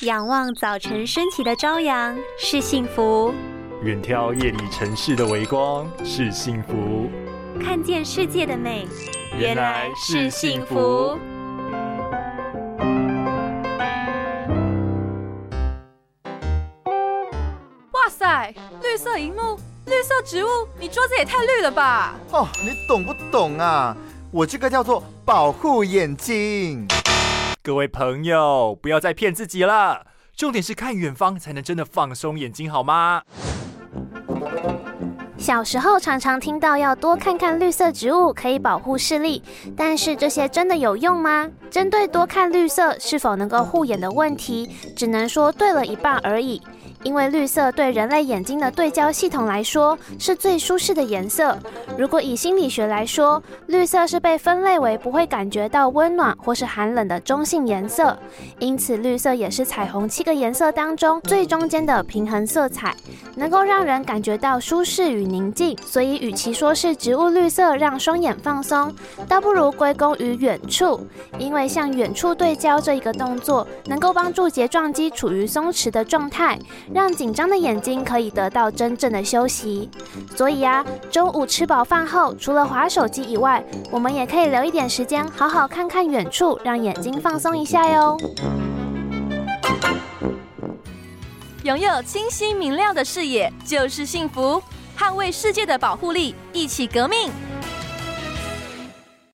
仰望早晨升起的朝阳是幸福，远眺夜里城市的微光是幸福，看见世界的美原来是幸福。哇塞，绿色荧幕，绿色植物，你桌子也太绿了吧！哦，你懂不懂啊？我这个叫做保护眼睛。各位朋友，不要再骗自己了。重点是看远方，才能真的放松眼睛，好吗？小时候常常听到要多看看绿色植物，可以保护视力。但是这些真的有用吗？针对多看绿色是否能够护眼的问题，只能说对了一半而已。因为绿色对人类眼睛的对焦系统来说是最舒适的颜色。如果以心理学来说，绿色是被分类为不会感觉到温暖或是寒冷的中性颜色，因此绿色也是彩虹七个颜色当中最中间的平衡色彩，能够让人感觉到舒适与宁静。所以，与其说是植物绿色让双眼放松，倒不如归功于远处，因为向远处对焦这一个动作，能够帮助睫状肌处于松弛的状态。让紧张的眼睛可以得到真正的休息。所以啊，中午吃饱饭后，除了划手机以外，我们也可以留一点时间，好好看看远处，让眼睛放松一下哟。拥有清晰明亮的视野就是幸福，捍卫世界的保护力，一起革命。